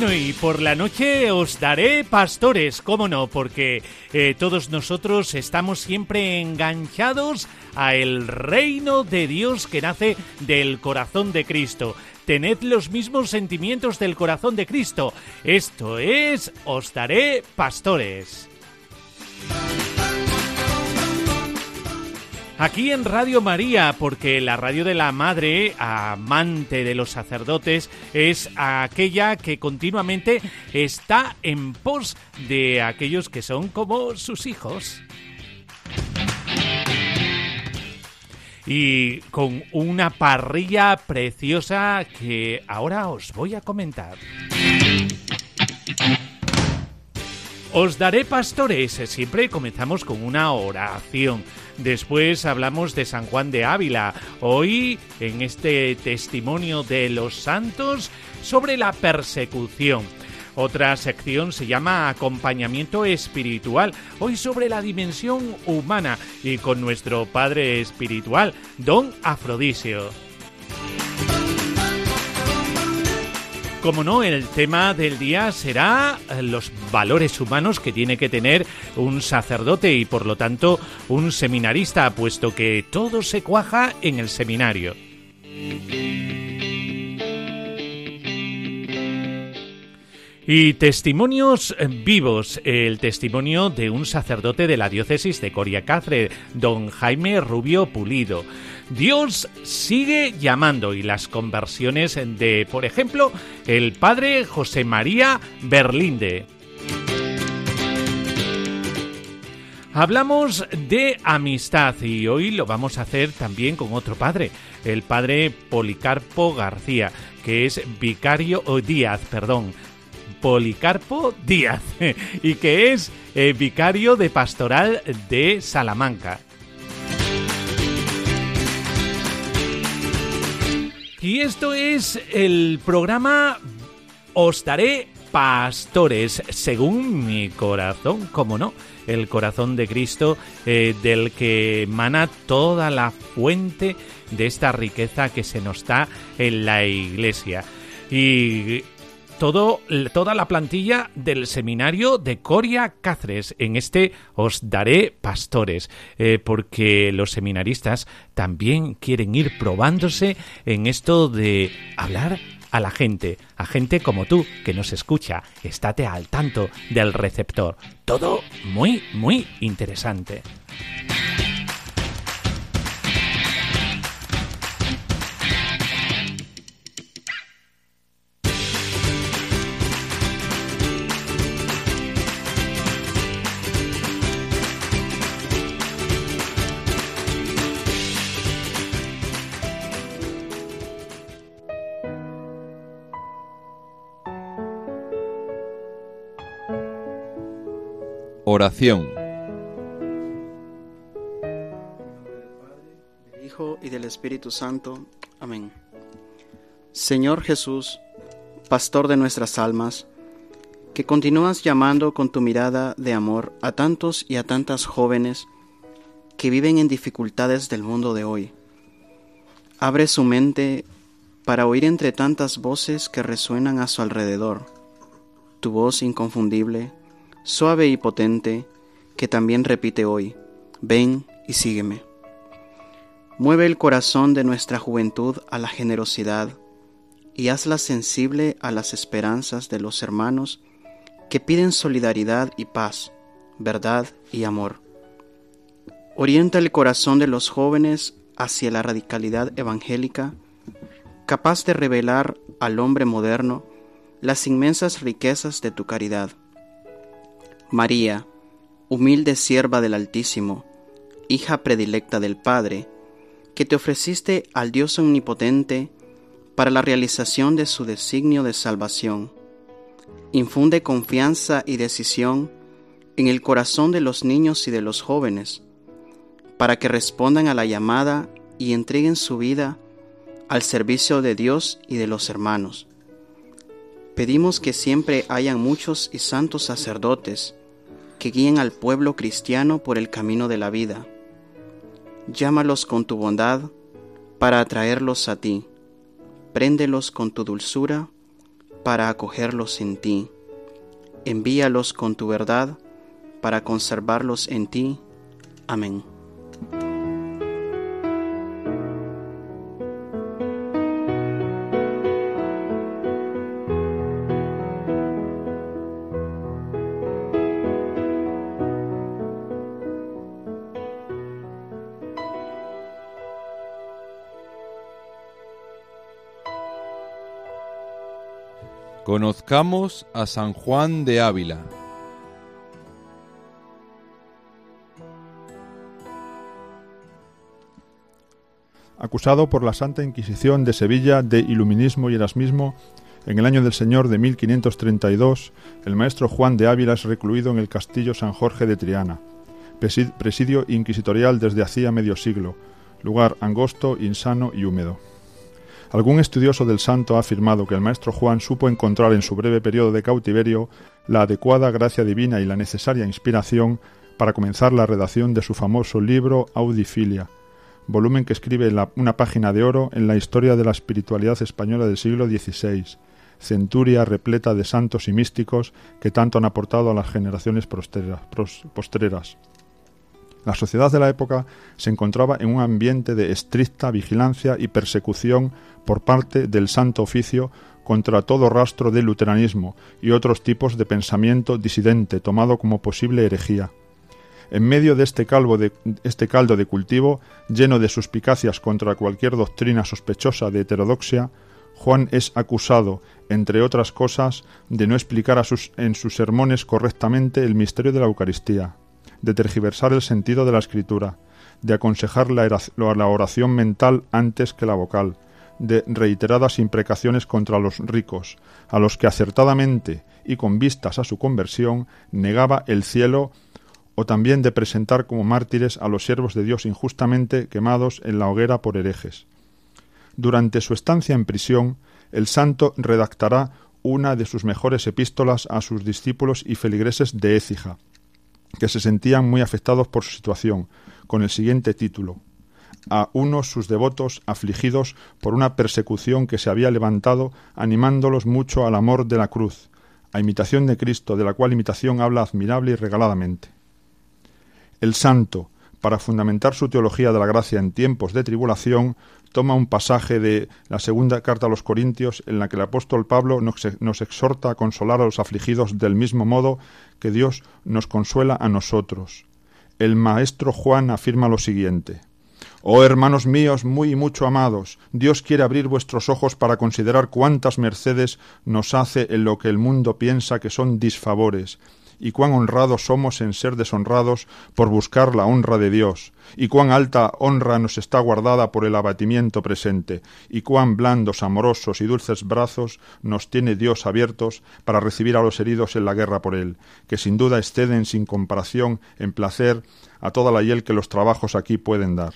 Bueno, y por la noche os daré pastores, cómo no, porque eh, todos nosotros estamos siempre enganchados a el reino de Dios que nace del corazón de Cristo. Tened los mismos sentimientos del corazón de Cristo. Esto es, os daré pastores. Aquí en Radio María, porque la radio de la Madre, amante de los sacerdotes, es aquella que continuamente está en pos de aquellos que son como sus hijos. Y con una parrilla preciosa que ahora os voy a comentar. Os daré pastores. Siempre comenzamos con una oración. Después hablamos de San Juan de Ávila. Hoy, en este testimonio de los santos sobre la persecución. Otra sección se llama Acompañamiento Espiritual, hoy sobre la dimensión humana y con nuestro Padre Espiritual, Don Afrodisio. Como no, el tema del día será eh, los valores humanos que tiene que tener un sacerdote y por lo tanto un seminarista, puesto que todo se cuaja en el seminario. Y testimonios vivos. El testimonio de un sacerdote de la diócesis de Coria Cáceres, don Jaime Rubio Pulido. Dios sigue llamando y las conversiones de, por ejemplo, el padre José María Berlinde. Hablamos de amistad y hoy lo vamos a hacer también con otro padre, el padre Policarpo García, que es vicario o Díaz, perdón, Policarpo Díaz y que es eh, vicario de pastoral de Salamanca. Y esto es el programa Os daré pastores, según mi corazón, como no, el corazón de Cristo, eh, del que emana toda la fuente de esta riqueza que se nos da en la iglesia. Y todo, toda la plantilla del seminario de Coria Cáceres. En este os daré pastores, eh, porque los seminaristas también quieren ir probándose en esto de hablar a la gente, a gente como tú que nos escucha. Estate al tanto del receptor. Todo muy, muy interesante. Oración. Del Hijo y del Espíritu Santo. Amén. Señor Jesús, Pastor de nuestras almas, que continúas llamando con tu mirada de amor a tantos y a tantas jóvenes que viven en dificultades del mundo de hoy. Abre su mente para oír entre tantas voces que resuenan a su alrededor, tu voz inconfundible, suave y potente, que también repite hoy, ven y sígueme. Mueve el corazón de nuestra juventud a la generosidad y hazla sensible a las esperanzas de los hermanos que piden solidaridad y paz, verdad y amor. Orienta el corazón de los jóvenes hacia la radicalidad evangélica, capaz de revelar al hombre moderno las inmensas riquezas de tu caridad María, humilde sierva del Altísimo, hija predilecta del Padre, que te ofreciste al Dios omnipotente para la realización de su designio de salvación. Infunde confianza y decisión en el corazón de los niños y de los jóvenes, para que respondan a la llamada y entreguen su vida al servicio de Dios y de los hermanos. Pedimos que siempre hayan muchos y santos sacerdotes que guíen al pueblo cristiano por el camino de la vida. Llámalos con tu bondad para atraerlos a ti. Préndelos con tu dulzura para acogerlos en ti. Envíalos con tu verdad para conservarlos en ti. Amén. A San Juan de Ávila. Acusado por la Santa Inquisición de Sevilla de iluminismo y erasmismo, en el año del Señor de 1532, el maestro Juan de Ávila es recluido en el castillo San Jorge de Triana, presidio inquisitorial desde hacía medio siglo, lugar angosto, insano y húmedo. Algún estudioso del santo ha afirmado que el maestro Juan supo encontrar en su breve periodo de cautiverio la adecuada gracia divina y la necesaria inspiración para comenzar la redacción de su famoso libro Audifilia, volumen que escribe una página de oro en la historia de la espiritualidad española del siglo XVI, centuria repleta de santos y místicos que tanto han aportado a las generaciones postreras. La sociedad de la época se encontraba en un ambiente de estricta vigilancia y persecución por parte del Santo Oficio contra todo rastro de luteranismo y otros tipos de pensamiento disidente tomado como posible herejía. En medio de este, de este caldo de cultivo, lleno de suspicacias contra cualquier doctrina sospechosa de heterodoxia, Juan es acusado, entre otras cosas, de no explicar en sus sermones correctamente el misterio de la Eucaristía, de tergiversar el sentido de la escritura, de aconsejar la, oración mental antes que la vocal, de reiteradas imprecaciones contra los ricos, a los que acertadamente y con vistas a su conversión negaba el cielo, o también de presentar como mártires a los siervos de Dios injustamente quemados en la hoguera por herejes. Durante su estancia en prisión, el santo redactará una de sus mejores epístolas a sus discípulos y feligreses de Écija, que se sentían muy afectados por su situación, con el siguiente título a unos sus devotos afligidos por una persecución que se había levantado, animándolos mucho al amor de la cruz, a imitación de Cristo, de la cual imitación habla admirable y regaladamente. El santo, para fundamentar su teología de la gracia en tiempos de tribulación, toma un pasaje de la segunda carta a los Corintios en la que el apóstol Pablo nos, exhorta a consolar a los afligidos del mismo modo que Dios nos consuela a nosotros. El maestro Juan afirma lo siguiente Oh hermanos míos muy y mucho amados, Dios quiere abrir vuestros ojos para considerar cuántas mercedes nos hace en lo que el mundo piensa que son disfavores, y cuán honrados somos en ser deshonrados por buscar la honra de Dios, y cuán alta honra nos está guardada por el abatimiento presente, y cuán blandos, amorosos y dulces brazos nos tiene Dios abiertos para recibir a los heridos en la guerra por Él, que sin duda exceden sin comparación en placer a toda la hiel que los trabajos aquí pueden dar.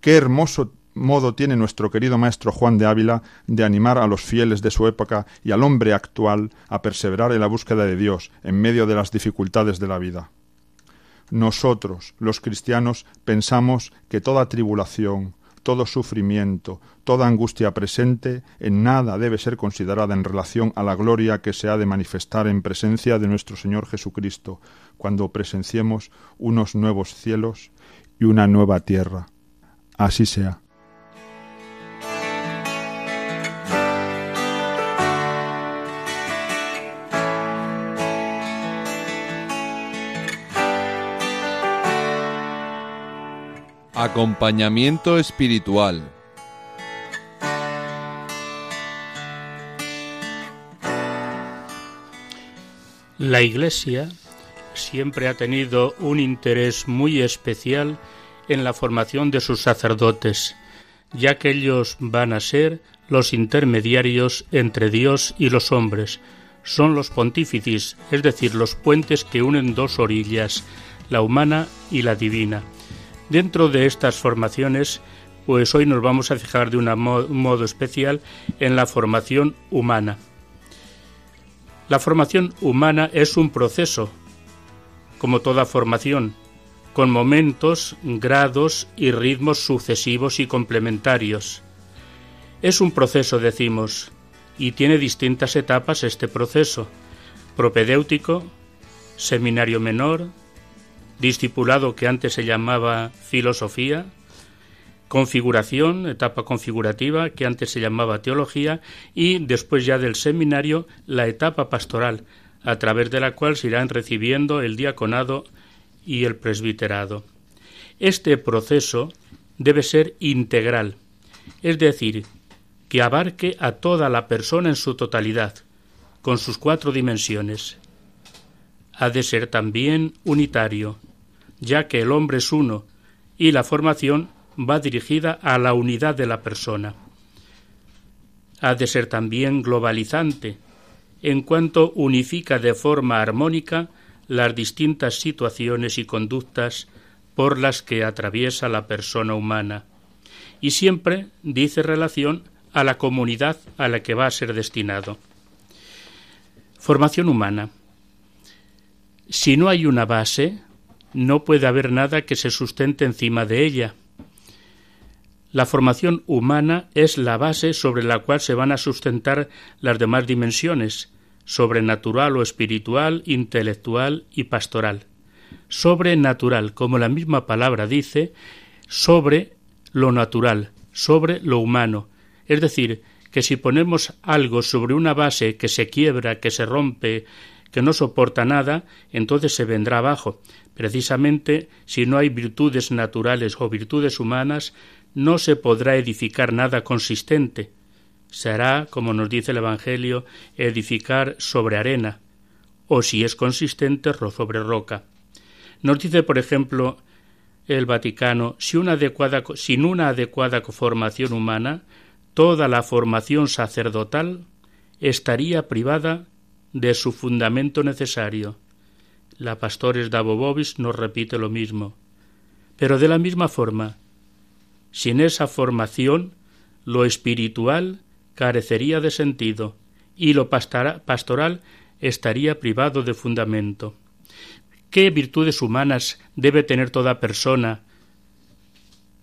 Qué hermoso modo tiene nuestro querido maestro Juan de Ávila de animar a los fieles de su época y al hombre actual a perseverar en la búsqueda de Dios en medio de las dificultades de la vida. Nosotros, los cristianos, pensamos que toda tribulación, todo sufrimiento, toda angustia presente, en nada debe ser considerada en relación a la gloria que se ha de manifestar en presencia de nuestro Señor Jesucristo, cuando presenciemos unos nuevos cielos y una nueva tierra. Así sea. Acompañamiento espiritual. La Iglesia siempre ha tenido un interés muy especial en la formación de sus sacerdotes, ya que ellos van a ser los intermediarios entre Dios y los hombres, son los pontífices, es decir, los puentes que unen dos orillas, la humana y la divina. Dentro de estas formaciones, pues hoy nos vamos a fijar de un modo especial en la formación humana. La formación humana es un proceso, como toda formación, con momentos, grados y ritmos sucesivos y complementarios. Es un proceso, decimos, y tiene distintas etapas este proceso. Propedéutico, seminario menor, discipulado que antes se llamaba filosofía, configuración, etapa configurativa, que antes se llamaba teología, y después ya del seminario, la etapa pastoral, a través de la cual se irán recibiendo el diaconado y el presbiterado. Este proceso debe ser integral, es decir, que abarque a toda la persona en su totalidad, con sus cuatro dimensiones. Ha de ser también unitario, ya que el hombre es uno y la formación va dirigida a la unidad de la persona. Ha de ser también globalizante, en cuanto unifica de forma armónica las distintas situaciones y conductas por las que atraviesa la persona humana, y siempre dice relación a la comunidad a la que va a ser destinado. Formación humana. Si no hay una base, no puede haber nada que se sustente encima de ella. La formación humana es la base sobre la cual se van a sustentar las demás dimensiones, sobrenatural o espiritual, intelectual y pastoral. Sobrenatural, como la misma palabra dice, sobre lo natural, sobre lo humano. Es decir, que si ponemos algo sobre una base que se quiebra, que se rompe, que no soporta nada, entonces se vendrá abajo. Precisamente, si no hay virtudes naturales o virtudes humanas, no se podrá edificar nada consistente. Será, como nos dice el Evangelio, edificar sobre arena, o si es consistente, sobre roca. Nos dice, por ejemplo, el Vaticano, si una adecuada, sin una adecuada formación humana, toda la formación sacerdotal estaría privada de su fundamento necesario. La Pastores Davobovis nos repite lo mismo. Pero de la misma forma, sin esa formación, lo espiritual carecería de sentido y lo pastoral estaría privado de fundamento. ¿Qué virtudes humanas debe tener toda persona,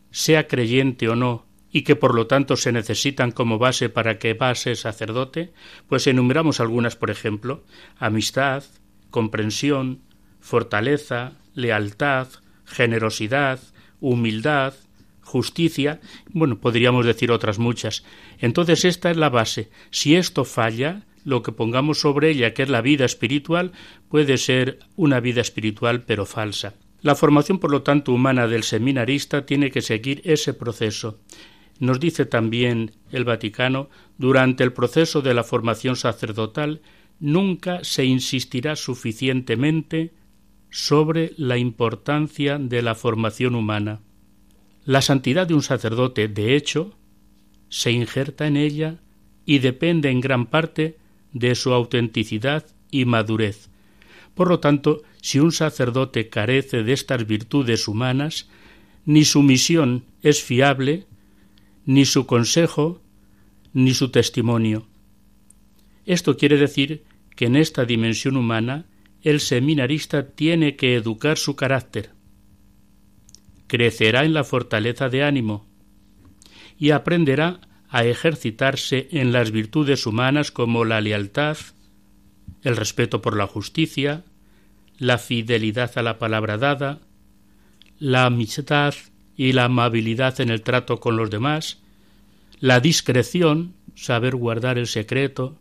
sea creyente o no, y que por lo tanto se necesitan como base para que pase sacerdote? Pues enumeramos algunas, por ejemplo, amistad, comprensión, fortaleza, lealtad, generosidad, humildad, justicia, bueno, podríamos decir otras muchas. Entonces esta es la base. Si esto falla, lo que pongamos sobre ella, que es la vida espiritual, puede ser una vida espiritual pero falsa. La formación, por lo tanto, humana del seminarista tiene que seguir ese proceso. Nos dice también el Vaticano, durante el proceso de la formación sacerdotal, nunca se insistirá suficientemente sobre la importancia de la formación humana. La santidad de un sacerdote, de hecho, se injerta en ella y depende en gran parte de su autenticidad y madurez. Por lo tanto, si un sacerdote carece de estas virtudes humanas, ni su misión es fiable, ni su consejo, ni su testimonio. Esto quiere decir que en esta dimensión humana el seminarista tiene que educar su carácter, crecerá en la fortaleza de ánimo y aprenderá a ejercitarse en las virtudes humanas como la lealtad, el respeto por la justicia, la fidelidad a la palabra dada, la amistad y la amabilidad en el trato con los demás, la discreción, saber guardar el secreto,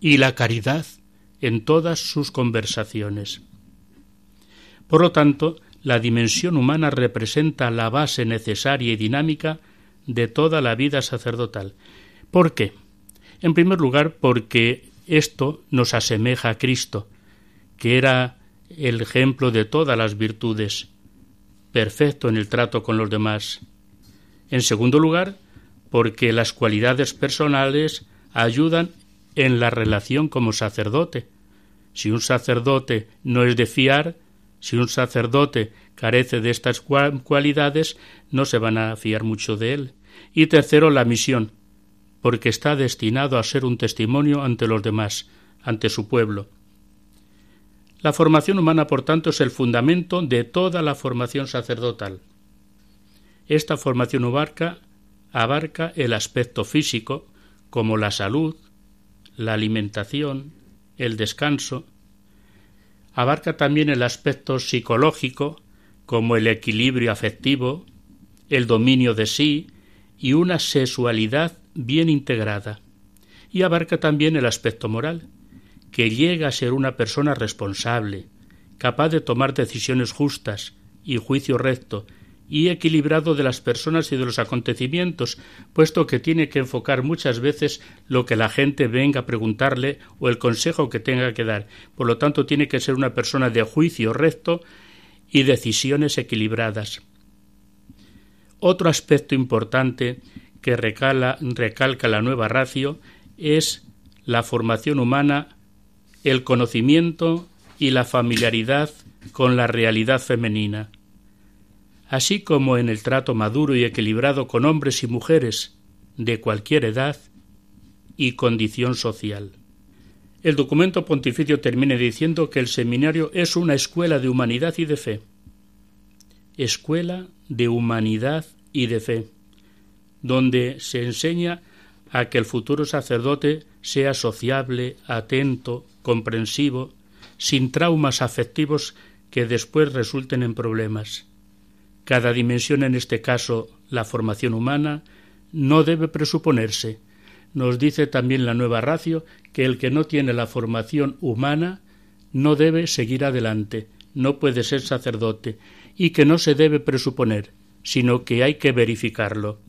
y la caridad en todas sus conversaciones. Por lo tanto, la dimensión humana representa la base necesaria y dinámica de toda la vida sacerdotal. ¿Por qué? En primer lugar, porque esto nos asemeja a Cristo, que era el ejemplo de todas las virtudes, perfecto en el trato con los demás. En segundo lugar, porque las cualidades personales ayudan en la relación como sacerdote. Si un sacerdote no es de fiar, si un sacerdote carece de estas cualidades, no se van a fiar mucho de él. Y tercero, la misión, porque está destinado a ser un testimonio ante los demás, ante su pueblo. La formación humana, por tanto, es el fundamento de toda la formación sacerdotal. Esta formación abarca, abarca el aspecto físico, como la salud, la alimentación, el descanso. Abarca también el aspecto psicológico, como el equilibrio afectivo, el dominio de sí y una sexualidad bien integrada. Y abarca también el aspecto moral, que llega a ser una persona responsable, capaz de tomar decisiones justas y juicio recto, y equilibrado de las personas y de los acontecimientos, puesto que tiene que enfocar muchas veces lo que la gente venga a preguntarle o el consejo que tenga que dar. Por lo tanto, tiene que ser una persona de juicio recto y decisiones equilibradas. Otro aspecto importante que recalca la nueva ratio es la formación humana, el conocimiento y la familiaridad con la realidad femenina, así como en el trato maduro y equilibrado con hombres y mujeres de cualquier edad y condición social. El documento pontificio termina diciendo que el seminario es una escuela de humanidad y de fe. Escuela de humanidad y de fe donde se enseña a que el futuro sacerdote sea sociable, atento, comprensivo, sin traumas afectivos que después resulten en problemas. Cada dimensión, en este caso la formación humana, no debe presuponerse. Nos dice también la nueva ratio que el que no tiene la formación humana no debe seguir adelante, no puede ser sacerdote, y que no se debe presuponer, sino que hay que verificarlo.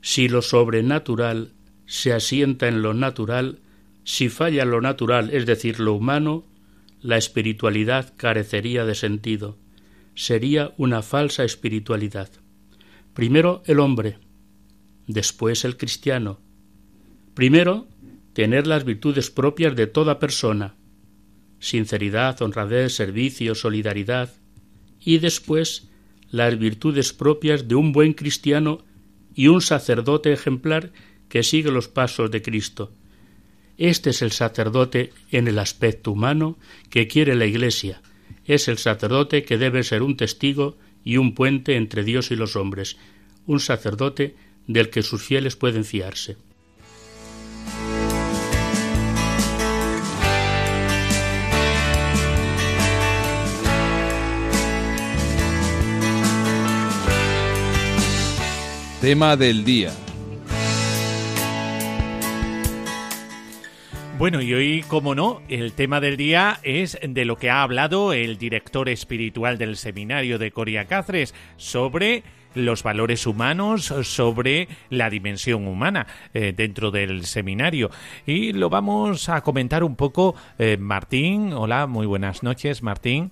Si lo sobrenatural se asienta en lo natural, si falla lo natural, es decir, lo humano, la espiritualidad carecería de sentido. Sería una falsa espiritualidad. Primero el hombre, después el cristiano. Primero, tener las virtudes propias de toda persona, sinceridad, honradez, servicio, solidaridad, y después las virtudes propias de un buen cristiano y un sacerdote ejemplar que sigue los pasos de Cristo. Este es el sacerdote en el aspecto humano que quiere la Iglesia. Es el sacerdote que debe ser un testigo y un puente entre Dios y los hombres, un sacerdote del que sus fieles pueden fiarse. Tema del día. Bueno, y hoy, como no, el tema del día es de lo que ha hablado el director espiritual del seminario de Coria Cáceres sobre los valores humanos, sobre la dimensión humana eh, dentro del seminario. Y lo vamos a comentar un poco. Eh, Martín, hola, muy buenas noches, Martín.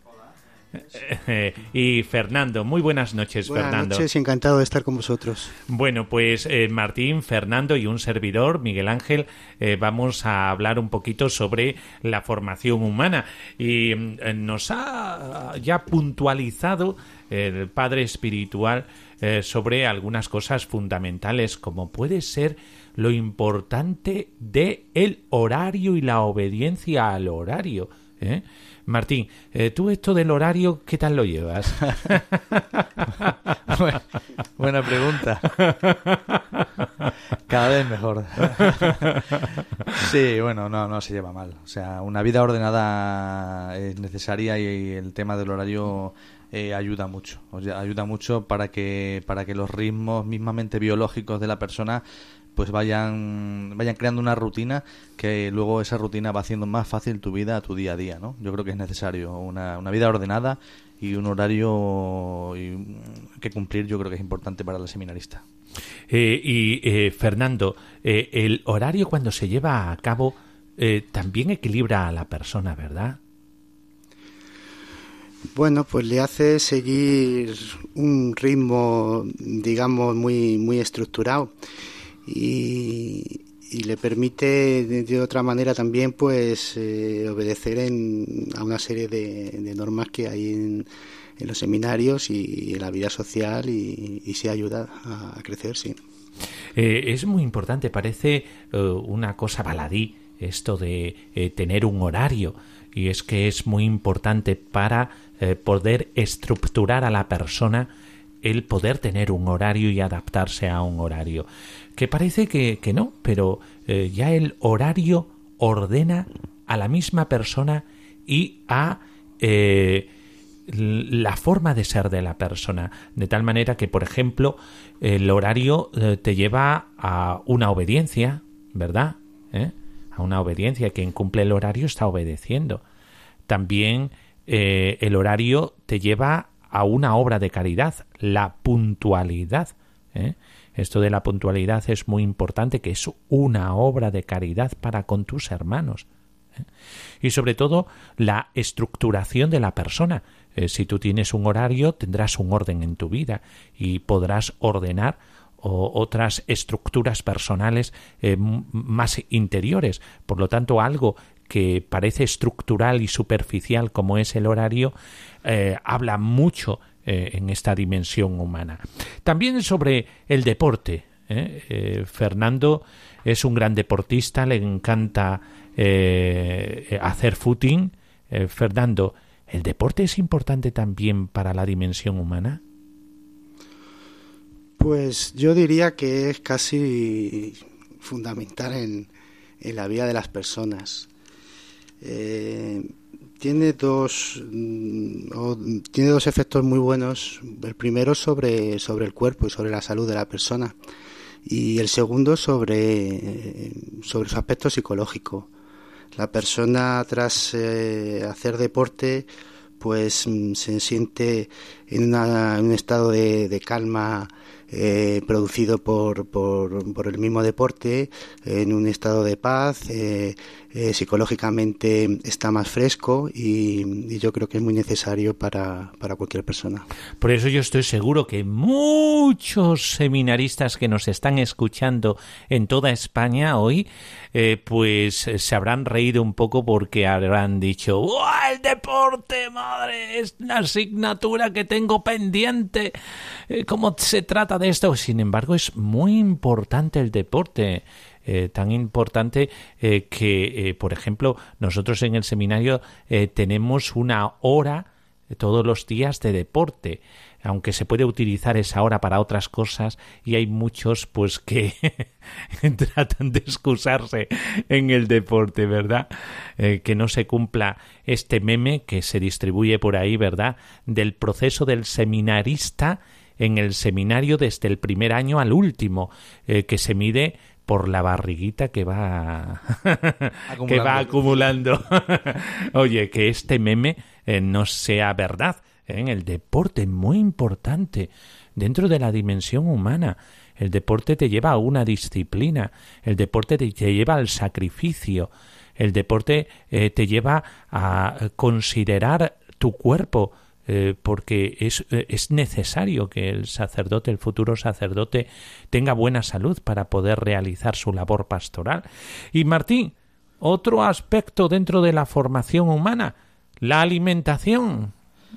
y Fernando, muy buenas noches, buenas Fernando. Buenas noches, encantado de estar con vosotros. Bueno, pues eh, Martín, Fernando y un servidor, Miguel Ángel, eh, vamos a hablar un poquito sobre la formación humana. Y eh, nos ha ya puntualizado el Padre Espiritual sobre algunas cosas fundamentales, como puede ser lo importante de el horario y la obediencia al horario. ¿eh? Martín, eh, tú esto del horario, ¿qué tal lo llevas? Buena pregunta. Cada vez mejor. sí, bueno, no, no se lleva mal. O sea, una vida ordenada es necesaria y el tema del horario eh, ayuda mucho. O sea, ayuda mucho para que, para que los ritmos mismamente biológicos de la persona pues vayan, vayan creando una rutina que luego esa rutina va haciendo más fácil tu vida, tu día a día, ¿no? Yo creo que es necesario una, una vida ordenada y un horario que cumplir yo creo que es importante para la seminarista. Eh, y eh, Fernando, eh, el horario cuando se lleva a cabo también equilibra a la persona, ¿verdad? Bueno, pues le hace seguir un ritmo, digamos, muy, muy estructurado y, le permite de, otra manera también pues eh, obedecer en, a una serie de, normas que hay en, los seminarios y, en la vida social y, y se ayuda a, crecer, sí. Eh, es muy importante, parece eh, una cosa baladí esto de tener un horario y es que es muy importante para poder estructurar a la persona el poder tener un horario y adaptarse a un horario que parece que, que no, pero eh, ya el horario ordena a la misma persona y a eh, la forma de ser de la persona, de tal manera que, por ejemplo, el horario eh, te lleva a una obediencia, ¿verdad? A una obediencia. Quien cumple el horario está obedeciendo. También el horario te lleva a una obra de caridad, la puntualidad. ¿eh? Esto de la puntualidad es muy importante, que es una obra de caridad para con tus hermanos. ¿eh? Y sobre todo la estructuración de la persona. Eh, si tú tienes un horario, tendrás un orden en tu vida y podrás ordenar otras estructuras personales eh, más interiores. Por lo tanto, algo que parece estructural y superficial como es el horario, habla mucho eh, en esta dimensión humana. También sobre el deporte. ¿eh? Eh, Fernando es un gran deportista, le encanta hacer footing. Fernando, ¿el deporte es importante también para la dimensión humana? Pues yo diría que es casi fundamental en, en la vida de las personas tiene dos mm, tiene dos efectos muy buenos. El primero sobre sobre el cuerpo y sobre la salud de la persona. Y el segundo sobre sobre su aspecto psicológico. La persona tras eh, hacer deporte pues mm, se siente en, un estado de, calma eh, producido por, por, por, el mismo deporte, en un estado de paz, eh, eh, psicológicamente está más fresco y, yo creo que es muy necesario para, para, cualquier persona. Por eso yo estoy seguro que muchos seminaristas que nos están escuchando en toda España hoy, eh, pues se habrán reído un poco porque habrán dicho, el deporte, madre! Es una asignatura que tengo pendiente. Eh, ¿Cómo se trata de esto? Sin embargo, es muy importante el deporte. Eh, tan importante eh, que, eh, por ejemplo, nosotros en el seminario tenemos una hora todos los días de deporte aunque se puede utilizar esa hora para otras cosas y hay muchos pues que tratan de excusarse en el deporte, ¿verdad? que no se cumpla este meme que se distribuye por ahí, ¿verdad? Del proceso del seminarista en el seminario desde el primer año al último, que se mide por la barriguita que va que va acumulando. Oye, que este meme eh, no sea verdad. ¿eh? En el deporte es muy importante dentro de la dimensión humana. El deporte te lleva a una disciplina, el deporte te lleva al sacrificio, el deporte eh, te lleva a considerar tu cuerpo, eh, porque es, eh, es, necesario que el sacerdote, el futuro sacerdote, tenga buena salud para poder realizar su labor pastoral. Y Martín, otro aspecto dentro de la formación humana, la alimentación.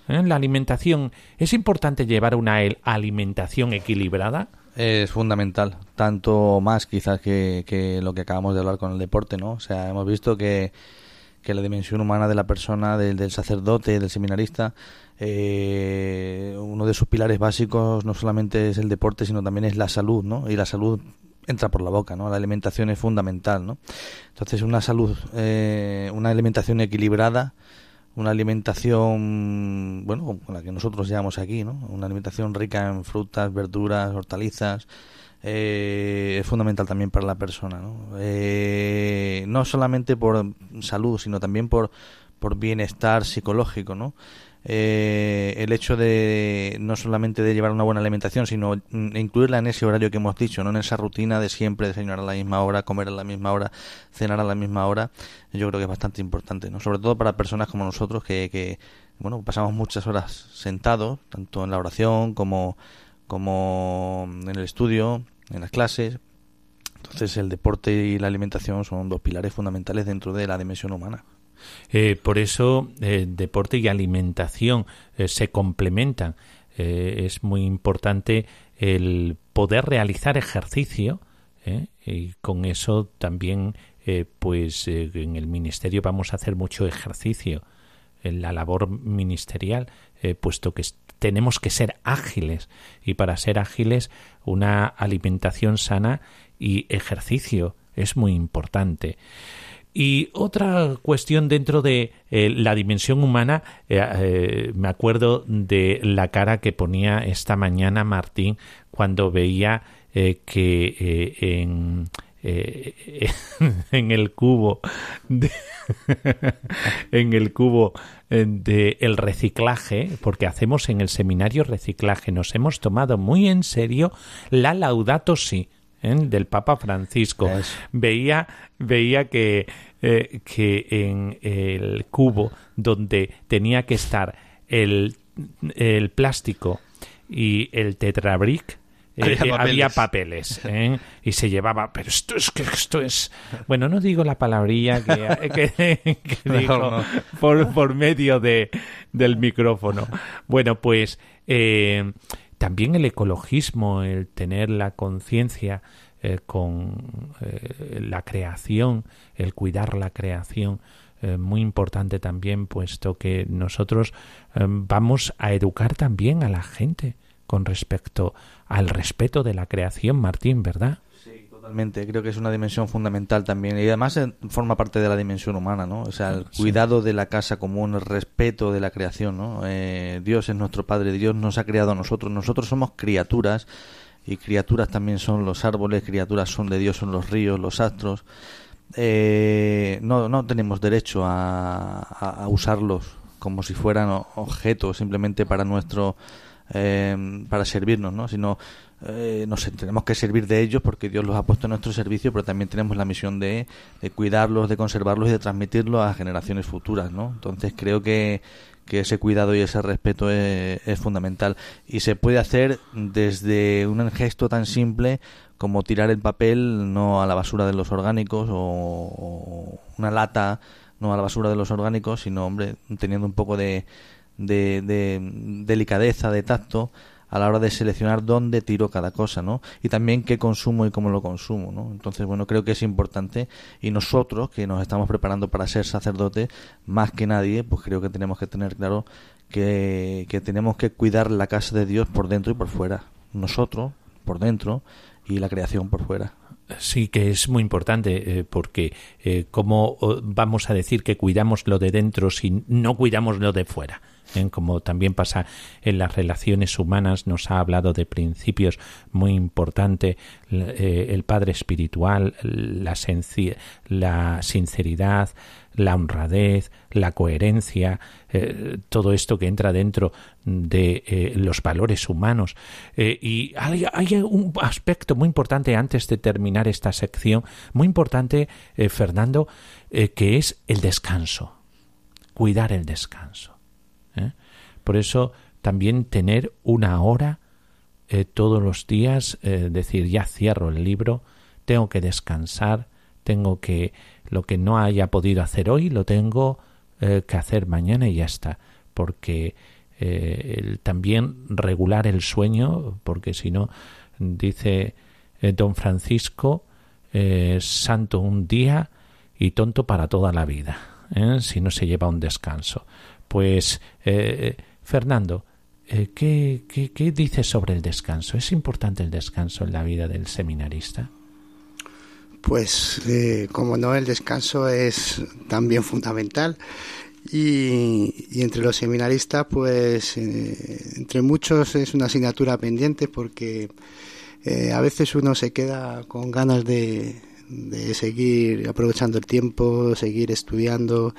¿Eh? La alimentación, ¿es importante llevar una alimentación equilibrada? Es fundamental, tanto más quizás que, que lo que acabamos de hablar con el deporte, ¿no? O sea, hemos visto que que la dimensión humana de la persona, del, del sacerdote, del seminarista, eh, uno de sus pilares básicos no solamente es el deporte, sino también es la salud, ¿no? Y la salud entra por la boca, ¿no? La alimentación es fundamental, ¿no? Entonces, una salud, eh, una alimentación equilibrada, una alimentación, bueno, como la que nosotros llevamos aquí, ¿no? Una alimentación rica en frutas, verduras, hortalizas, eh, es fundamental también para la persona. ¿no? Eh, no solamente por salud, sino también por, por bienestar psicológico. ¿no? Eh, el hecho de no solamente de llevar una buena alimentación, sino incluirla en ese horario que hemos dicho, no en esa rutina de siempre desayunar a la misma hora, comer a la misma hora, cenar a la misma hora, yo creo que es bastante importante, ¿no? sobre todo para personas como nosotros que, que bueno, pasamos muchas horas sentados, tanto en la oración como como en el estudio, en las clases, Entonces el deporte y la alimentación son dos pilares fundamentales dentro de la dimensión humana. Eh, por eso eh, deporte y alimentación eh, se complementan. es muy importante el poder realizar ejercicio y con eso también pues en el ministerio vamos a hacer mucho ejercicio en la labor ministerial puesto que tenemos que ser ágiles y para ser ágiles una alimentación sana y ejercicio es muy importante. Y otra cuestión dentro de eh, la dimensión humana, eh, eh, me acuerdo de la cara que ponía esta mañana Martín cuando veía que en, el cubo en el cubo de el reciclaje, porque hacemos en el seminario reciclaje, nos hemos tomado muy en serio la laudato si ¿eh? del Papa Francisco. Veía, veía que, eh, que en el cubo donde tenía que estar el, el plástico y el tetrabric, eh, había papeles, y se llevaba pero esto es que esto es bueno no digo la palabrilla que, dijo por, por medio de del micrófono. Bueno pues también el ecologismo, el tener la conciencia eh, con eh, la creación, el cuidar la creación, eh, muy importante también, puesto que nosotros vamos a educar también a la gente con respecto al respeto de la creación, Martín, ¿verdad? Totalmente. Creo que es una dimensión fundamental también y además forma parte de la dimensión humana, ¿no? O sea, el cuidado de la casa común, el respeto de la creación, ¿no? Dios es nuestro Padre, Dios nos ha creado a nosotros, nosotros somos criaturas y criaturas también son los árboles, criaturas son de Dios, son los ríos, los astros. Eh, no, no tenemos derecho a, usarlos como si fueran objetos simplemente para nuestro eh, para servirnos, ¿no? sino eh, nos tenemos que servir de ellos porque Dios los ha puesto en nuestro servicio, pero también tenemos la misión de, cuidarlos, de conservarlos y de transmitirlos a generaciones futuras, ¿no? Entonces creo que que ese cuidado y ese respeto es, fundamental. Y se puede hacer desde un gesto tan simple como tirar el papel no a la basura de los orgánicos o, una lata no a la basura de los orgánicos, sino, hombre, teniendo un poco de, de, de delicadeza, de tacto, a la hora de seleccionar dónde tiro cada cosa, ¿no? Y también qué consumo y cómo lo consumo, ¿no? Entonces, bueno, creo que es importante y nosotros que nos estamos preparando para ser sacerdotes, más que nadie, pues creo que tenemos que tener claro que, que tenemos que cuidar la casa de Dios por dentro y por fuera. Nosotros, por dentro, y la creación por fuera. Sí, que es muy importante, eh, porque eh, ¿cómo vamos a decir que cuidamos lo de dentro si no cuidamos lo de fuera? ¿Eh? como también pasa en las relaciones humanas, nos ha hablado de principios muy importantes, eh, el Padre espiritual, la, la sinceridad, la honradez, la coherencia, eh, todo esto que entra dentro de los valores humanos. y hay, hay, un aspecto muy importante antes de terminar esta sección, muy importante, Fernando, que es el descanso, cuidar el descanso. ¿Eh? Por eso también tener una hora eh, todos los días, eh, decir, ya cierro el libro, tengo que descansar, tengo que, lo que no haya podido hacer hoy, lo tengo que hacer mañana y ya está, porque también regular el sueño, porque si no, dice don Francisco, santo un día y tonto para toda la vida, si no se lleva un descanso. Pues, eh, Fernando, eh, ¿qué, qué, dices sobre el descanso? ¿Es importante el descanso en la vida del seminarista? Pues, eh, como no, el descanso es también fundamental. Y, y entre los seminaristas, pues, entre muchos es una asignatura pendiente porque a veces uno se queda con ganas de, de seguir aprovechando el tiempo, seguir estudiando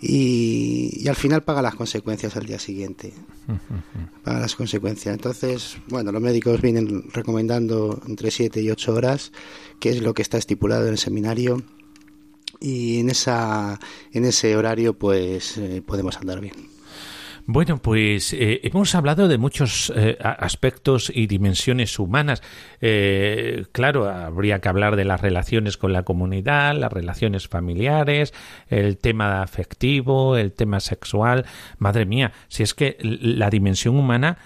y, al final paga las consecuencias al día siguiente. Paga las consecuencias. Entonces, bueno, los médicos vienen recomendando entre 7 y 8 horas, que es lo que está estipulado en el seminario. Y en, esa, en ese horario, pues eh, podemos andar bien. Bueno, pues eh, hemos hablado de muchos eh, aspectos y dimensiones humanas. Eh, claro, habría que hablar de las relaciones con la comunidad, las relaciones familiares, el tema afectivo, el tema sexual. Madre mía, si es que la dimensión humana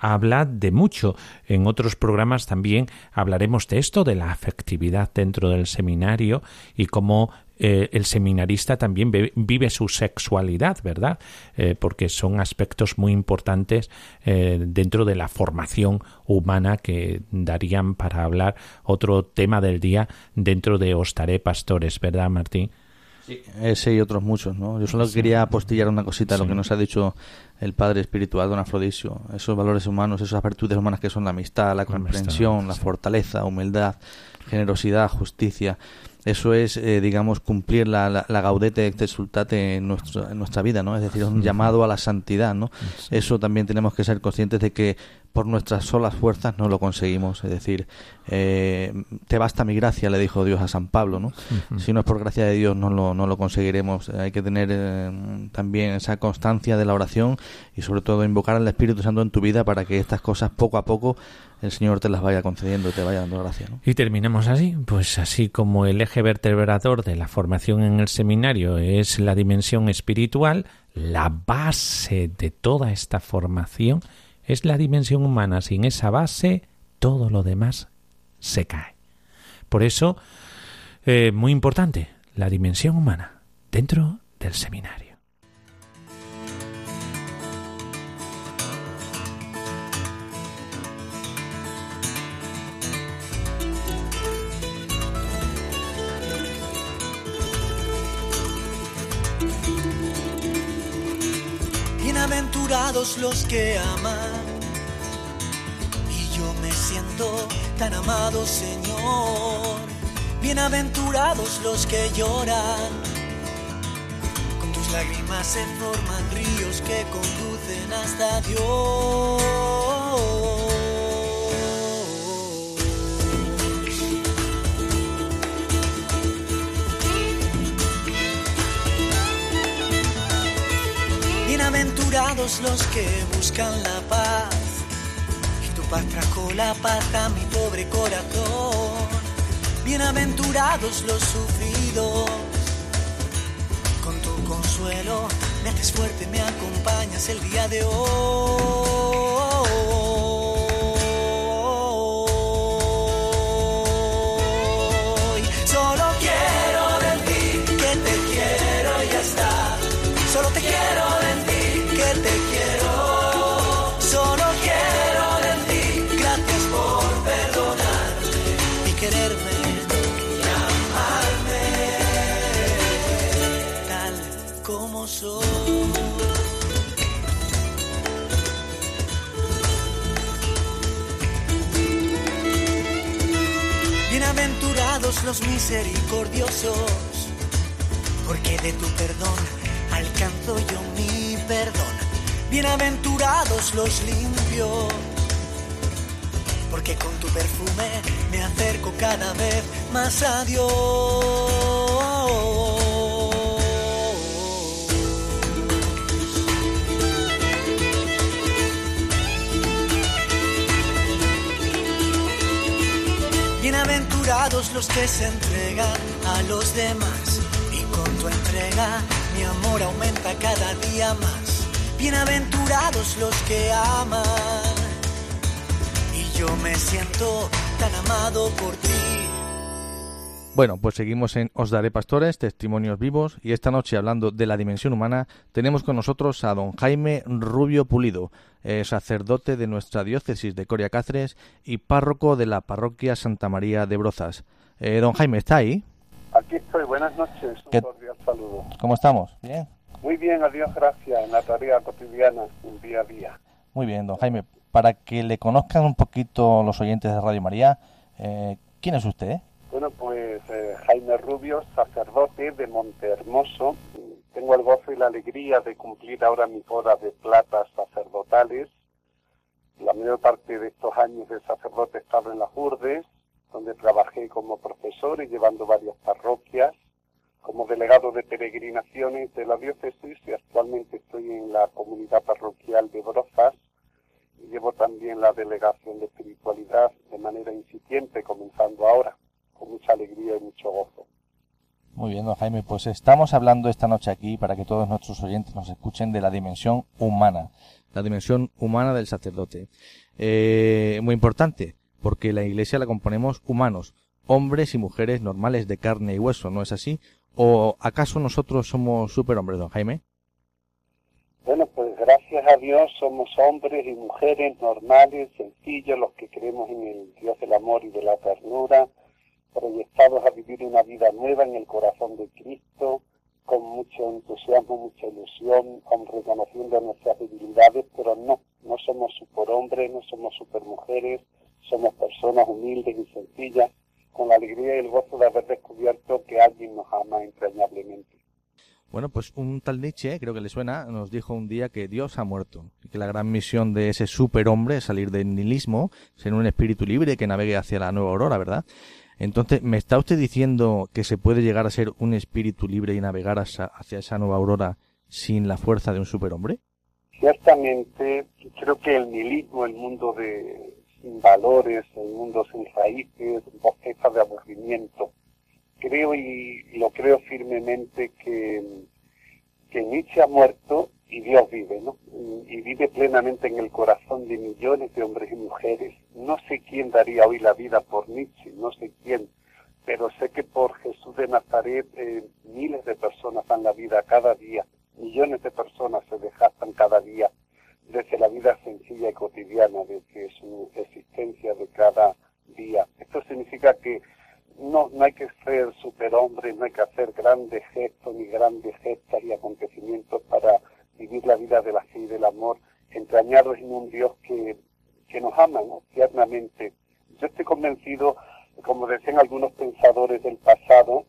habla de mucho. En otros programas también hablaremos de esto, de la afectividad dentro del seminario y cómo eh, el seminarista también vive su sexualidad, ¿verdad? Eh, porque son aspectos muy importantes eh, dentro de la formación humana que darían para hablar otro tema del día dentro de Ostaré Pastores, ¿verdad, Martín? Sí, ese y otros muchos, ¿no? Yo solo quería apostillar una cosita a lo que nos ha dicho el Padre Espiritual, Don Afrodisio. Esos valores humanos, esas virtudes humanas que son la amistad, la comprensión, la fortaleza, humildad, generosidad, justicia eso es, eh, digamos, cumplir la, la, gaudete exultate en, nuestro, en nuestra vida, ¿no? Es decir, un llamado a la santidad, ¿no? Eso también tenemos que ser conscientes de que por nuestras solas fuerzas no lo conseguimos. Es decir, eh, te basta mi gracia, le dijo Dios a San Pablo, ¿no? Si no es por gracia de Dios no lo, no lo conseguiremos. Hay que tener eh, también esa constancia de la oración y sobre todo invocar al Espíritu Santo en tu vida para que estas cosas poco a poco el Señor te las vaya concediendo, te vaya dando gracia. Y terminamos así, pues así como el eje vertebrador de la formación en el seminario es la dimensión espiritual, la base de toda esta formación es la dimensión humana. Sin esa base, todo lo demás se cae. Por eso, eh, muy importante, la dimensión humana dentro del seminario. Bienaventurados los que aman. Y yo me siento tan amado, Señor. Bienaventurados los que lloran. Con tus lágrimas se forman ríos que conducen hasta Dios. Bienaventurados los que buscan la paz. Y tu paz trajo la paz a mi pobre corazón. Bienaventurados los sufridos. Con tu consuelo me haces fuerte, me acompañas el día de hoy. Los misericordiosos, porque de tu perdón alcanzo yo mi perdón. Bienaventurados los limpios, porque con tu perfume me acerco cada vez más a Dios. Bienaventurados los que se entregan a los demás y con tu entrega mi amor aumenta cada día más. Bienaventurados los que aman y yo me siento tan amado por ti. Bueno, pues seguimos en Os Daré Pastores, testimonios vivos, y esta noche hablando de la dimensión humana, tenemos con nosotros a don Jaime Rubio Pulido, eh, sacerdote de nuestra diócesis de Coria Cáceres y párroco de la parroquia Santa María de Brozas. Eh, don Jaime, ¿está ahí? Aquí estoy, buenas noches, un cordial saludo. ¿Cómo estamos? ¿Bien? Muy bien, adiós, gracias, en la tarea cotidiana, un día a día. Muy bien, don Jaime, para que le conozcan un poquito los oyentes de Radio María, eh, ¿quién es usted? Bueno, pues eh, Jaime Rubio, sacerdote de Montehermoso. Tengo el gozo y la alegría de cumplir ahora mis horas de plata sacerdotales. La mayor parte de estos años de sacerdote he estado en las Urdes, donde trabajé como profesor y llevando varias parroquias, como delegado de peregrinaciones de la diócesis y actualmente estoy en la comunidad parroquial de Brozas llevo también la delegación de espiritualidad de manera incipiente, comenzando ahora, con mucha alegría y mucho gozo. Muy bien, don Jaime, pues estamos hablando esta noche aquí para que todos nuestros oyentes nos escuchen de la dimensión humana, la dimensión humana del sacerdote. Eh, muy importante, porque la iglesia la componemos humanos, hombres y mujeres normales de carne y hueso, ¿no es así? ¿O acaso nosotros somos superhombres, don Jaime? Bueno, pues gracias a Dios somos hombres y mujeres normales, sencillos, los que creemos en el Dios del amor y de la ternura, proyectados a vivir una vida nueva en el corazón de Cristo, con mucho entusiasmo, mucha ilusión, con reconociendo nuestras debilidades, pero no, no somos superhombres, no somos supermujeres, somos personas humildes y sencillas, con la alegría y el gozo de haber descubierto que alguien nos ama entrañablemente. Bueno, pues un tal Nietzsche, creo que le suena, nos dijo un día que Dios ha muerto y que la gran misión de ese superhombre es salir del nihilismo, ser un espíritu libre que navegue hacia la nueva aurora, ¿verdad? Entonces, ¿me está usted diciendo que se puede llegar a ser un espíritu libre y navegar hacia, esa nueva aurora sin la fuerza de un superhombre? Ciertamente, creo que el nihilismo, el mundo de sin valores, el mundo sin raíces, bosqueza de aburrimiento, creo y lo creo firmemente que, que Nietzsche ha muerto y Dios vive, ¿no? Y vive plenamente en el corazón de millones de hombres y mujeres. No sé quién daría hoy la vida por Nietzsche, no sé quién, pero sé que por Jesús de Nazaret eh, miles de personas dan la vida cada día, millones de personas se desgastan cada día desde la vida sencilla y cotidiana, desde su existencia de cada día. Esto significa que no, no hay que ser superhombre, no hay que hacer grandes gestos ni grandes gestas y acontecimientos para vivir la vida de la fe y del amor, entrañados en un Dios que, que nos ama ¿no? tiernamente. Yo estoy convencido, como decían algunos pensadores del pasado,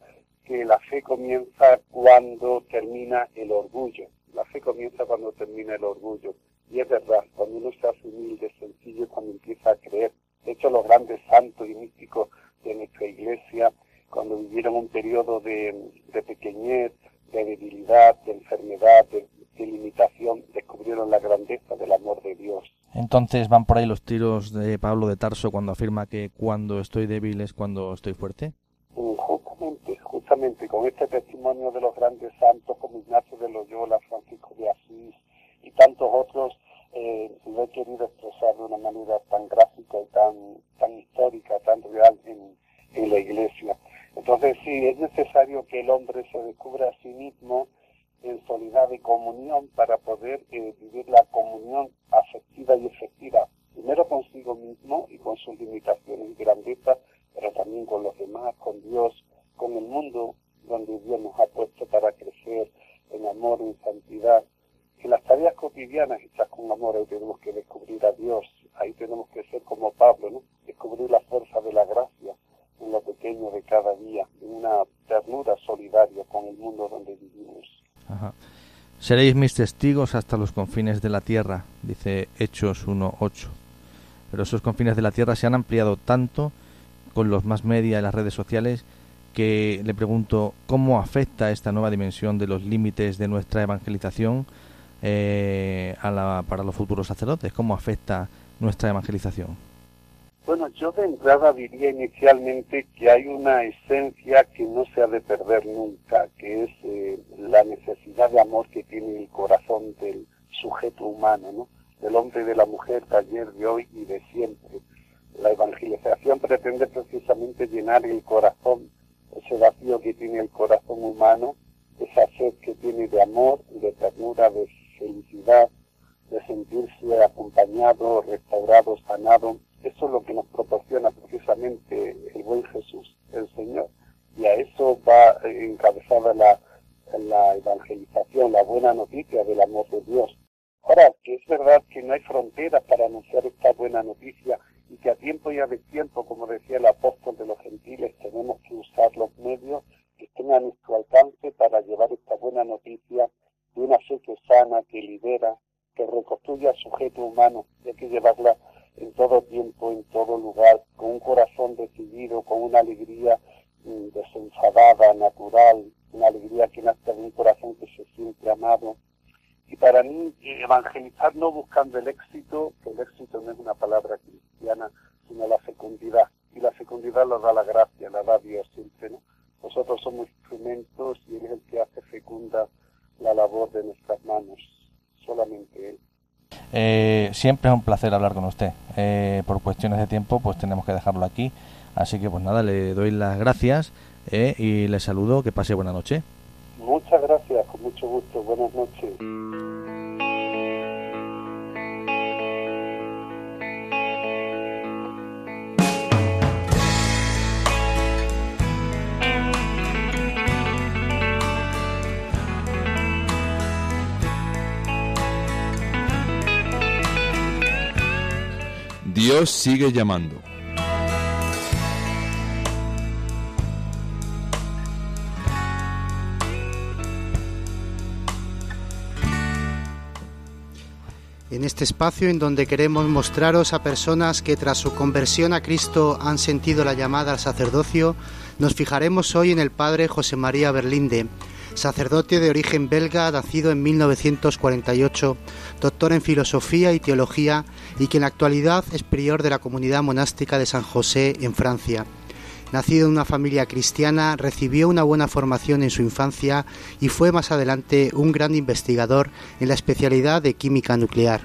que la fe comienza cuando termina el orgullo. La fe comienza cuando termina el orgullo. Y es verdad, cuando uno se hace humilde, sencillo, cuando empieza a creer. De hecho, los grandes santos y místicos de nuestra iglesia, cuando vivieron un periodo de, de pequeñez, de debilidad, de enfermedad, de, de limitación, descubrieron la grandeza del amor de Dios. Entonces van por ahí los tiros de Pablo de Tarso cuando afirma que cuando estoy débil es cuando estoy fuerte. Mm, justamente, justamente con este testimonio de los grandes santos como Ignacio de Loyola, Francisco de Asís y tantos otros, eh, lo he querido expresar de una manera tan gráfica y tan, tan histórica, tan real en, en la iglesia. Entonces sí, es necesario que el hombre se descubra a sí mismo en soledad de comunión para poder eh, vivir la comunión afectiva y efectiva, primero consigo mismo y con sus limitaciones y grandezas, pero también con los demás, con Dios, con el mundo donde Dios nos ha puesto para crecer en amor, en santidad. En las tareas cotidianas hechas con amor ahí tenemos que descubrir a Dios, ahí tenemos que ser como Pablo, ¿no? descubrir la fuerza de la gracia en lo pequeño de cada día, en una ternura solidaria con el mundo donde vivimos. Seréis mis testigos hasta los confines de la tierra, dice Hechos 1.8. Pero esos confines de la tierra se han ampliado tanto con los más media y las redes sociales que le pregunto cómo afecta esta nueva dimensión de los límites de nuestra evangelización eh, para los futuros sacerdotes, cómo afecta nuestra evangelización. Bueno, yo de entrada diría inicialmente que hay una esencia que no se ha de perder nunca, que es eh, la necesidad de amor que tiene el corazón del sujeto humano, ¿no? del hombre y de la mujer de ayer, de hoy y de siempre. La evangelización pretende precisamente llenar el corazón, ese vacío que tiene el corazón humano, esa sed que tiene de amor, de ternura, de felicidad, de sentirse acompañado, restaurado, sanado eso es lo que nos proporciona precisamente el buen Jesús, el Señor. Y a eso va encabezada la, la evangelización, la buena noticia del amor de Dios. Ahora, que es verdad que no hay fronteras para anunciar esta buena noticia y que a tiempo y a destiempo, como decía el apóstol de los gentiles, tenemos que usar los medios que estén a nuestro alcance para llevar esta buena noticia de una fe que sana, que libera, que reconstruye al sujeto humano y hay que llevarla en todo tiempo, en todo lugar, con un corazón decidido, con una alegría mm, desenfadada, natural, una alegría que nace de un corazón que se siente amado. Y para mí, evangelizar no buscando el éxito, que el éxito no es una palabra cristiana, sino la fecundidad. Y la fecundidad la da la gracia, la da Dios siempre, ¿no? Nosotros somos instrumentos y Él es el que hace fecunda la labor de nuestras manos, solamente Él. Eh, siempre es un placer hablar con usted. Eh, por cuestiones de tiempo, pues tenemos que dejarlo aquí. Así que, pues nada, le doy las gracias eh, y le saludo. Que pase buena noche. Muchas gracias, con mucho gusto. Buenas noches. Dios sigue llamando. En este espacio en donde queremos mostraros a personas que tras su conversión a Cristo han sentido la llamada al sacerdocio, nos fijaremos hoy en el padre José María Berlinde, sacerdote de origen belga, nacido en 1948, doctor en filosofía y teología y que en la actualidad es prior de la comunidad monástica de San José en Francia. Nacido en una familia cristiana, recibió una buena formación en su infancia y fue más adelante un gran investigador en la especialidad de química nuclear.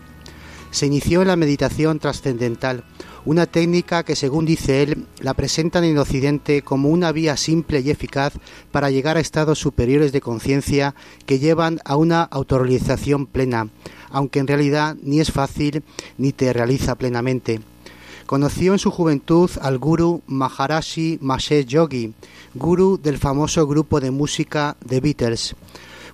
Se inició en la meditación trascendental, una técnica que según dice él la presentan en Occidente como una vía simple y eficaz para llegar a estados superiores de conciencia que llevan a una autorrealización plena, aunque en realidad ni es fácil ni te realiza plenamente. Conoció en su juventud al guru Maharashi Mahesh Yogi, guru del famoso grupo de música The Beatles.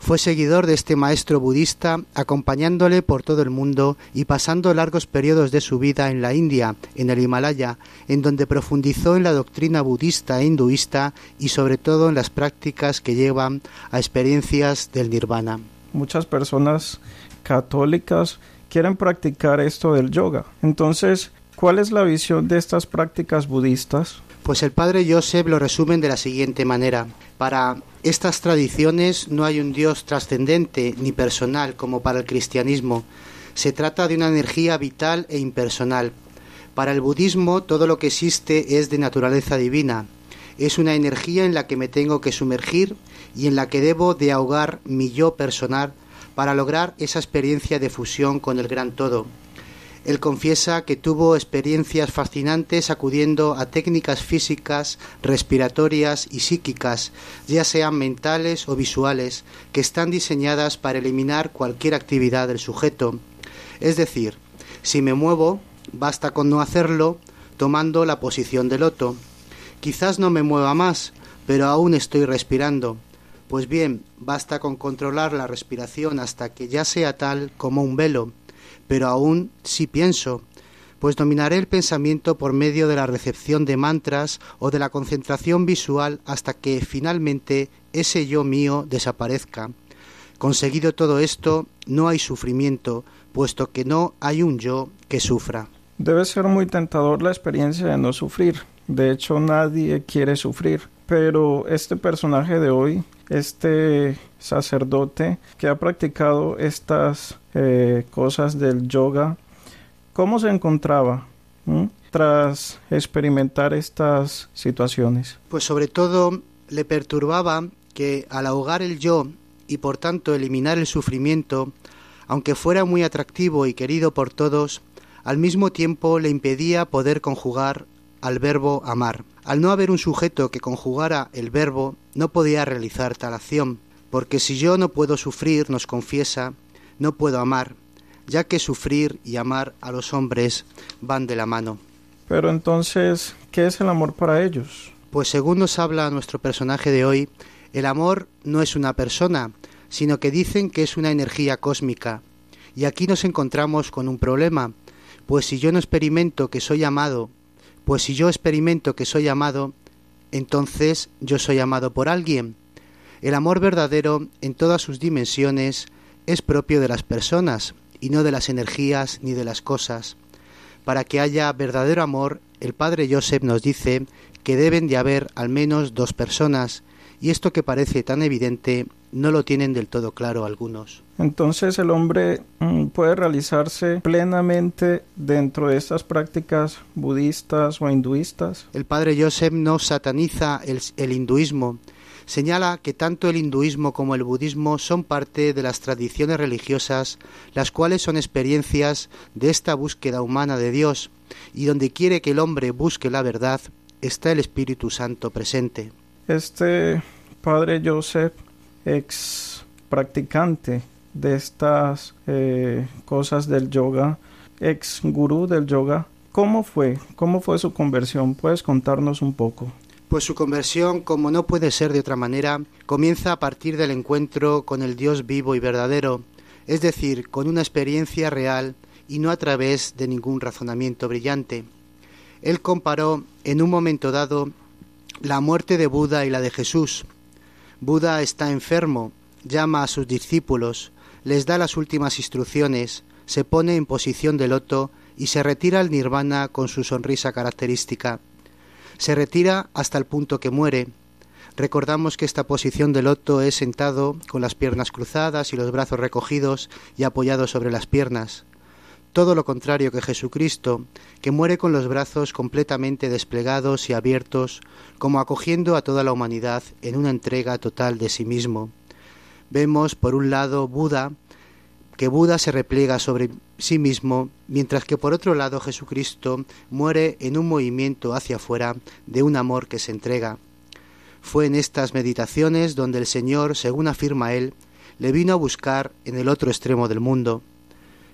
Fue seguidor de este maestro budista, acompañándole por todo el mundo y pasando largos periodos de su vida en la India, en el Himalaya, en donde profundizó en la doctrina budista e hinduista y sobre todo en las prácticas que llevan a experiencias del nirvana. Muchas personas católicas quieren practicar esto del yoga. Entonces, ¿Cuál es la visión de estas prácticas budistas? Pues el padre Joseph lo resumen de la siguiente manera. Para estas tradiciones no hay un Dios trascendente ni personal como para el cristianismo. Se trata de una energía vital e impersonal. Para el budismo todo lo que existe es de naturaleza divina. Es una energía en la que me tengo que sumergir y en la que debo de ahogar mi yo personal para lograr esa experiencia de fusión con el gran todo. Él confiesa que tuvo experiencias fascinantes acudiendo a técnicas físicas, respiratorias y psíquicas, ya sean mentales o visuales, que están diseñadas para eliminar cualquier actividad del sujeto. Es decir, si me muevo, basta con no hacerlo tomando la posición del loto. Quizás no me mueva más, pero aún estoy respirando. Pues bien, basta con controlar la respiración hasta que ya sea tal como un velo pero aún sí pienso, pues dominaré el pensamiento por medio de la recepción de mantras o de la concentración visual hasta que finalmente ese yo mío desaparezca. Conseguido todo esto, no hay sufrimiento, puesto que no hay un yo que sufra. Debe ser muy tentador la experiencia de no sufrir. De hecho, nadie quiere sufrir. Pero este personaje de hoy, este sacerdote que ha practicado estas eh, cosas del yoga, ¿cómo se encontraba tras experimentar estas situaciones? Pues sobre todo le perturbaba que al ahogar el yo y por tanto eliminar el sufrimiento, aunque fuera muy atractivo y querido por todos, al mismo tiempo le impedía poder conjugar al verbo amar. Al no haber un sujeto que conjugara el verbo, no podía realizar tal acción, porque si yo no puedo sufrir, nos confiesa, no puedo amar, ya que sufrir y amar a los hombres van de la mano. Pero entonces, ¿qué es el amor para ellos? Pues según nos habla nuestro personaje de hoy, el amor no es una persona, sino que dicen que es una energía cósmica. Y aquí nos encontramos con un problema, pues si yo no experimento que soy amado, pues si yo experimento que soy amado, entonces yo soy amado por alguien. El amor verdadero, en todas sus dimensiones, es propio de las personas y no de las energías ni de las cosas. Para que haya verdadero amor, el padre Joseph nos dice que deben de haber al menos dos personas, Y esto que parece tan evidente no lo tienen del todo claro algunos. Entonces el hombre mm, puede realizarse plenamente dentro de estas prácticas budistas o hinduistas. El padre Joseph no sataniza el, el hinduismo, señala que tanto el hinduismo como el budismo son parte de las tradiciones religiosas, las cuales son experiencias de esta búsqueda humana de Dios, y donde quiere que el hombre busque la verdad, está el Espíritu Santo presente. Este padre Joseph, ex practicante de estas eh, cosas del yoga, ex gurú del yoga, ¿cómo fue? ¿Cómo fue su conversión? ¿Puedes contarnos un poco? Pues su conversión, como no puede ser de otra manera, comienza a partir del encuentro con el Dios vivo y verdadero, es decir, con una experiencia real y no a través de ningún razonamiento brillante. Él comparó en un momento dado la muerte de Buda y la de Jesús. Buda está enfermo, llama a sus discípulos, les da las últimas instrucciones, se pone en posición de loto y se retira al nirvana con su sonrisa característica se retira hasta el punto que muere. Recordamos que esta posición de loto es sentado con las piernas cruzadas y los brazos recogidos y apoyados sobre las piernas. Todo lo contrario que Jesucristo, que muere con los brazos completamente desplegados y abiertos, como acogiendo a toda la humanidad en una entrega total de sí mismo. Vemos, por un lado, Buda, que Buda se repliega sobre sí mismo, mientras que por otro lado Jesucristo muere en un movimiento hacia afuera de un amor que se entrega. Fue en estas meditaciones donde el Señor, según afirma él, le vino a buscar en el otro extremo del mundo.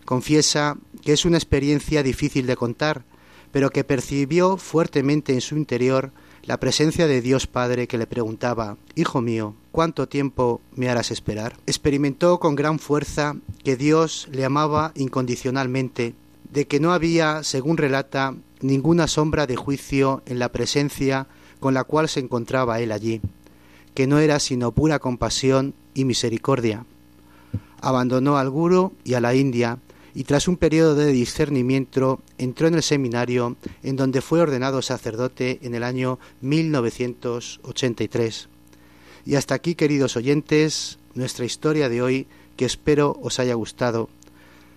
Confiesa que es una experiencia difícil de contar, pero que percibió fuertemente en su interior la presencia de Dios Padre que le preguntaba, Hijo mío, ¿cuánto tiempo me harás esperar? Experimentó con gran fuerza que Dios le amaba incondicionalmente, de que no había, según relata, ninguna sombra de juicio en la presencia con la cual se encontraba él allí, que no era sino pura compasión y misericordia. Abandonó al guru y a la India, y tras un periodo de discernimiento entró en el seminario en donde fue ordenado sacerdote en el año 1983. Y hasta aquí, queridos oyentes, nuestra historia de hoy que espero os haya gustado.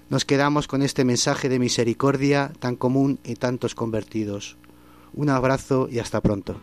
Nos quedamos con este mensaje de misericordia tan común en tantos convertidos. Un abrazo y hasta pronto.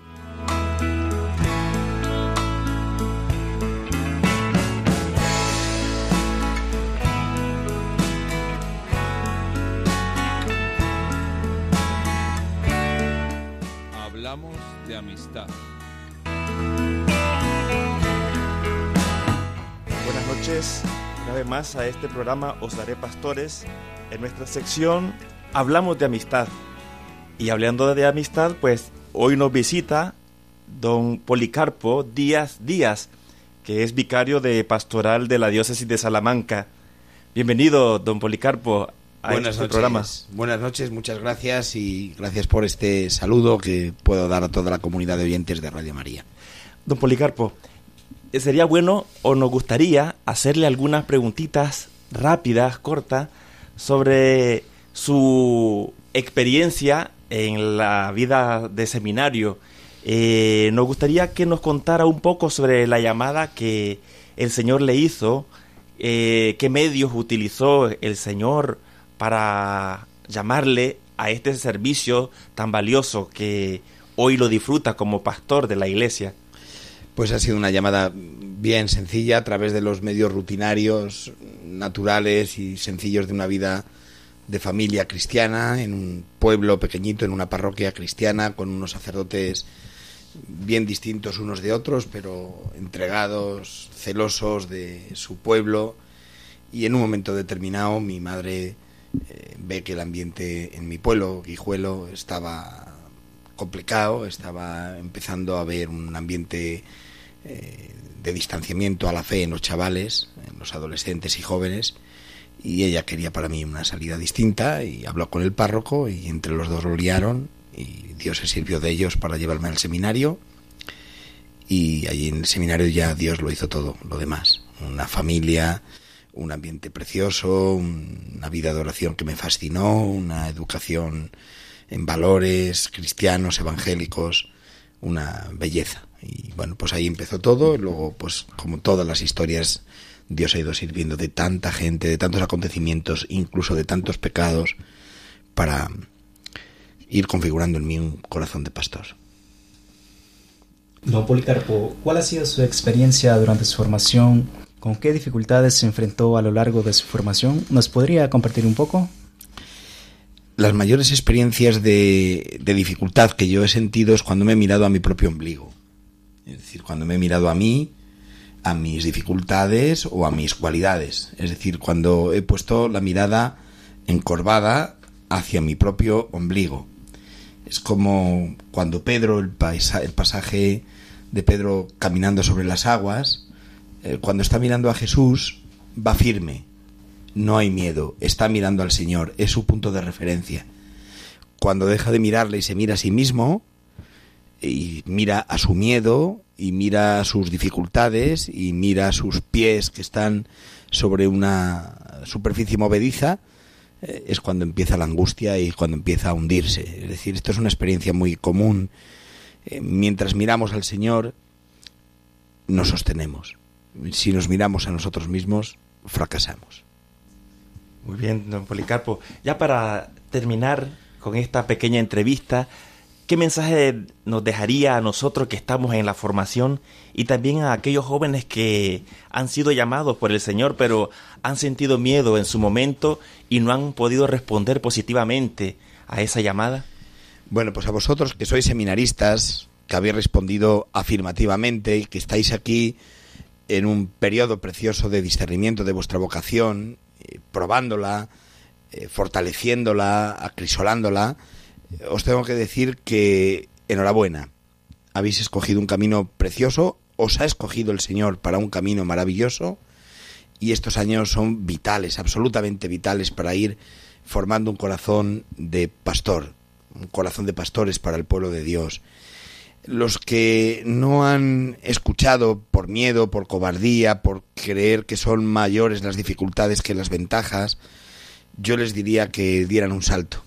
Noches, una vez más a este programa Os Daré Pastores. En nuestra sección hablamos de amistad. Y hablando de amistad, pues hoy nos visita don Policarpo Díaz Díaz, que es vicario de pastoral de la diócesis de Salamanca. Bienvenido, don Policarpo, Buenas este noches. programa. Buenas noches, muchas gracias y gracias por este saludo que puedo dar a toda la comunidad de oyentes de Radio María. Don Policarpo, sería bueno o nos gustaría hacerle algunas preguntitas rápidas, cortas, sobre su experiencia en la vida de seminario. Eh, nos gustaría que nos contara un poco sobre la llamada que el Señor le hizo, eh, qué medios utilizó el Señor para llamarle a este servicio tan valioso que hoy lo disfruta como pastor de la iglesia. Pues ha sido una llamada bien sencilla a través de los medios rutinarios, naturales y sencillos de una vida de familia cristiana en un pueblo pequeñito, en una parroquia cristiana, con unos sacerdotes bien distintos unos de otros, pero entregados, celosos de su pueblo. Y en un momento determinado mi madre eh, ve que el ambiente en mi pueblo, Guijuelo, estaba complicado, estaba empezando a haber un ambiente eh, de distanciamiento a la fe en los chavales, en los adolescentes y jóvenes, y ella quería para mí una salida distinta y habló con el párroco y entre los dos lo liaron y Dios se sirvió de ellos para llevarme al seminario y allí en el seminario ya Dios lo hizo todo, lo demás, una familia, un ambiente precioso, una vida de oración que me fascinó, una educación en valores cristianos, evangélicos, una belleza. Y bueno, pues ahí empezó todo. Luego, pues como todas las historias, Dios ha ido sirviendo de tanta gente, de tantos acontecimientos, incluso de tantos pecados, para ir configurando en mí un corazón de pastor. Don Policarpo, ¿cuál ha sido su experiencia durante su formación? ¿Con qué dificultades se enfrentó a lo largo de su formación? ¿Nos podría compartir un poco? Las mayores experiencias de, de dificultad que yo he sentido es cuando me he mirado a mi propio ombligo. Es decir, cuando me he mirado a mí, a mis dificultades o a mis cualidades. Es decir, cuando he puesto la mirada encorvada hacia mi propio ombligo. Es como cuando Pedro, el, el pasaje de Pedro caminando sobre las aguas, eh, cuando está mirando a Jesús, va firme, no hay miedo, está mirando al Señor, es su punto de referencia. Cuando deja de mirarle y se mira a sí mismo, y mira a su miedo, y mira sus dificultades, y mira sus pies que están sobre una superficie movediza, eh, es cuando empieza la angustia y cuando empieza a hundirse. Es decir, esto es una experiencia muy común. Eh, mientras miramos al Señor, nos sostenemos. Si nos miramos a nosotros mismos, fracasamos. Muy bien, don Policarpo. Ya para terminar con esta pequeña entrevista, ¿qué mensaje nos dejaría a nosotros que estamos en la formación y también a aquellos jóvenes que han sido llamados por el Señor, pero han sentido miedo en su momento y no han podido responder positivamente a esa llamada? Bueno, pues a vosotros que sois seminaristas, que habéis respondido afirmativamente y que estáis aquí en un periodo precioso de discernimiento de vuestra vocación, eh, probándola, eh, fortaleciéndola, acrisolándola, os tengo que decir que enhorabuena. Habéis escogido un camino precioso, os ha escogido el Señor para un camino maravilloso y estos años son vitales, absolutamente vitales para ir formando un corazón de pastor, un corazón de pastores para el pueblo de Dios. Los que no han escuchado por miedo, por cobardía, por creer que son mayores las dificultades que las ventajas, yo les diría que dieran un salto.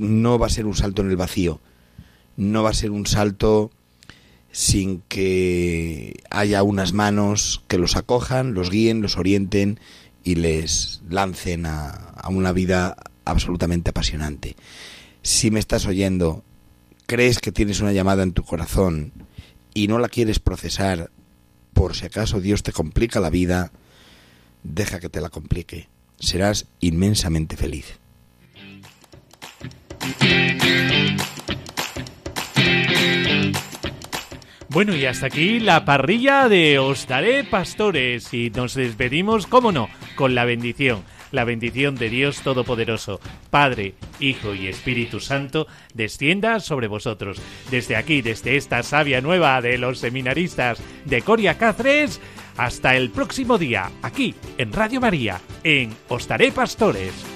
No va a ser un salto en el vacío, no va a ser un salto sin que haya unas manos que los acojan, los guíen, los orienten y les lancen a, a, una vida absolutamente apasionante. Si me estás oyendo, crees que tienes una llamada en tu corazón y no la quieres procesar por si acaso Dios te complica la vida, deja que te la complique. Serás inmensamente feliz. Bueno, y hasta aquí la parrilla de Os Daré Pastores y nos despedimos, cómo no, con la bendición. La bendición de Dios Todopoderoso, Padre, Hijo y Espíritu Santo, descienda sobre vosotros. Desde aquí, desde esta savia nueva de los seminaristas de Coria Cáceres, hasta el próximo día, aquí en Radio María, en Os Daré Pastores.